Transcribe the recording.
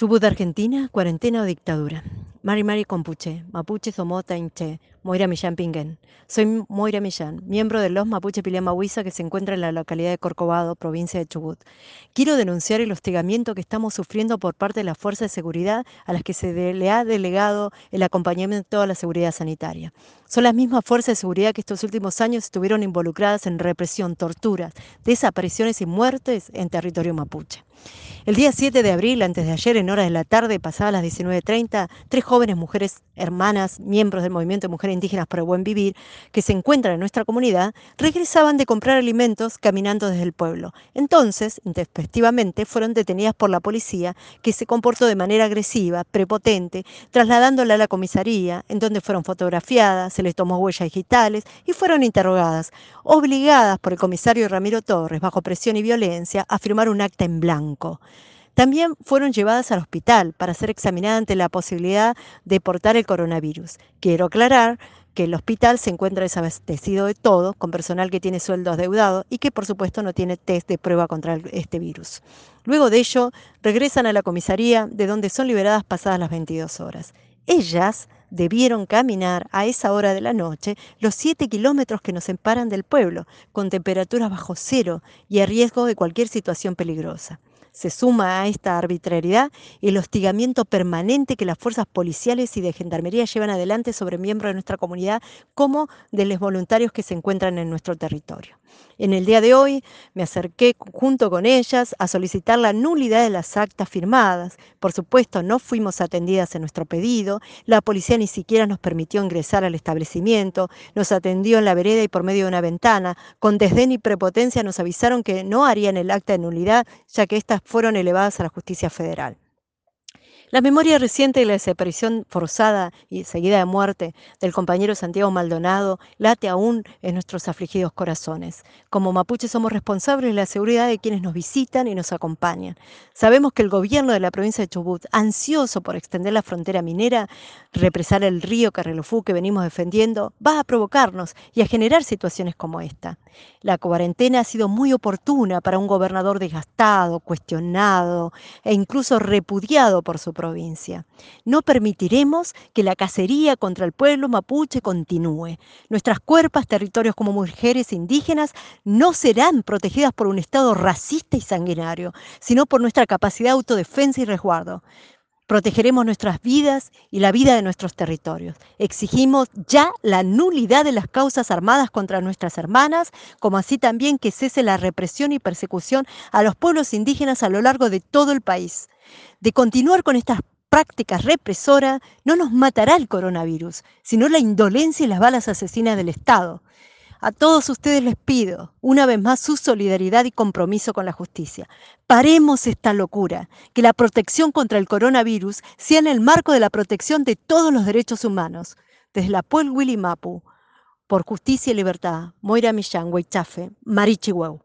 Chubut, Argentina, cuarentena o dictadura. Mari Mari Compuche, Mapuche Somota Inche, Moira Millán Pinguen. Soy Moira Millán, miembro de los Mapuche Pilema-Huiza que se encuentra en la localidad de Corcovado, provincia de Chubut. Quiero denunciar el hostigamiento que estamos sufriendo por parte de las fuerzas de seguridad a las que se le ha delegado el acompañamiento a la seguridad sanitaria. Son las mismas fuerzas de seguridad que estos últimos años estuvieron involucradas en represión, torturas, desapariciones y muertes en territorio mapuche. El día 7 de abril, antes de ayer, en horas de la tarde, pasadas las 19.30, tres jóvenes mujeres hermanas, miembros del movimiento de mujeres indígenas por el buen vivir, que se encuentran en nuestra comunidad, regresaban de comprar alimentos caminando desde el pueblo. Entonces, intempestivamente, fueron detenidas por la policía, que se comportó de manera agresiva, prepotente, trasladándola a la comisaría, en donde fueron fotografiadas, se les tomó huellas digitales y fueron interrogadas, obligadas por el comisario Ramiro Torres, bajo presión y violencia, a firmar un acta en blanco. También fueron llevadas al hospital para ser examinadas ante la posibilidad de portar el coronavirus. Quiero aclarar que el hospital se encuentra desabastecido de todo, con personal que tiene sueldos deudados y que por supuesto no tiene test de prueba contra este virus. Luego de ello, regresan a la comisaría de donde son liberadas pasadas las 22 horas. Ellas debieron caminar a esa hora de la noche los 7 kilómetros que nos separan del pueblo, con temperaturas bajo cero y a riesgo de cualquier situación peligrosa. Se suma a esta arbitrariedad el hostigamiento permanente que las fuerzas policiales y de gendarmería llevan adelante sobre miembros de nuestra comunidad como de los voluntarios que se encuentran en nuestro territorio. En el día de hoy me acerqué junto con ellas a solicitar la nulidad de las actas firmadas. Por supuesto, no fuimos atendidas en nuestro pedido, la policía ni siquiera nos permitió ingresar al establecimiento, nos atendió en la vereda y por medio de una ventana. Con desdén y prepotencia nos avisaron que no harían el acta de nulidad, ya que estas fueron elevadas a la justicia federal. La memoria reciente de la desaparición forzada y seguida de muerte del compañero Santiago Maldonado late aún en nuestros afligidos corazones. Como mapuches somos responsables de la seguridad de quienes nos visitan y nos acompañan. Sabemos que el gobierno de la provincia de Chubut, ansioso por extender la frontera minera, represar el río Carrelofú que venimos defendiendo, va a provocarnos y a generar situaciones como esta. La cuarentena ha sido muy oportuna para un gobernador desgastado, cuestionado e incluso repudiado por su provincia. No permitiremos que la cacería contra el pueblo mapuche continúe. Nuestras cuerpas, territorios como mujeres indígenas, no serán protegidas por un Estado racista y sanguinario, sino por nuestra capacidad de autodefensa y resguardo. Protegeremos nuestras vidas y la vida de nuestros territorios. Exigimos ya la nulidad de las causas armadas contra nuestras hermanas, como así también que cese la represión y persecución a los pueblos indígenas a lo largo de todo el país de continuar con estas prácticas represoras, no nos matará el coronavirus, sino la indolencia y las balas asesinas del Estado. A todos ustedes les pido, una vez más, su solidaridad y compromiso con la justicia. Paremos esta locura, que la protección contra el coronavirus sea en el marco de la protección de todos los derechos humanos. Desde la Puel Willy Mapu, por justicia y libertad, Moira Millán, Huaychafe, Marichihueu.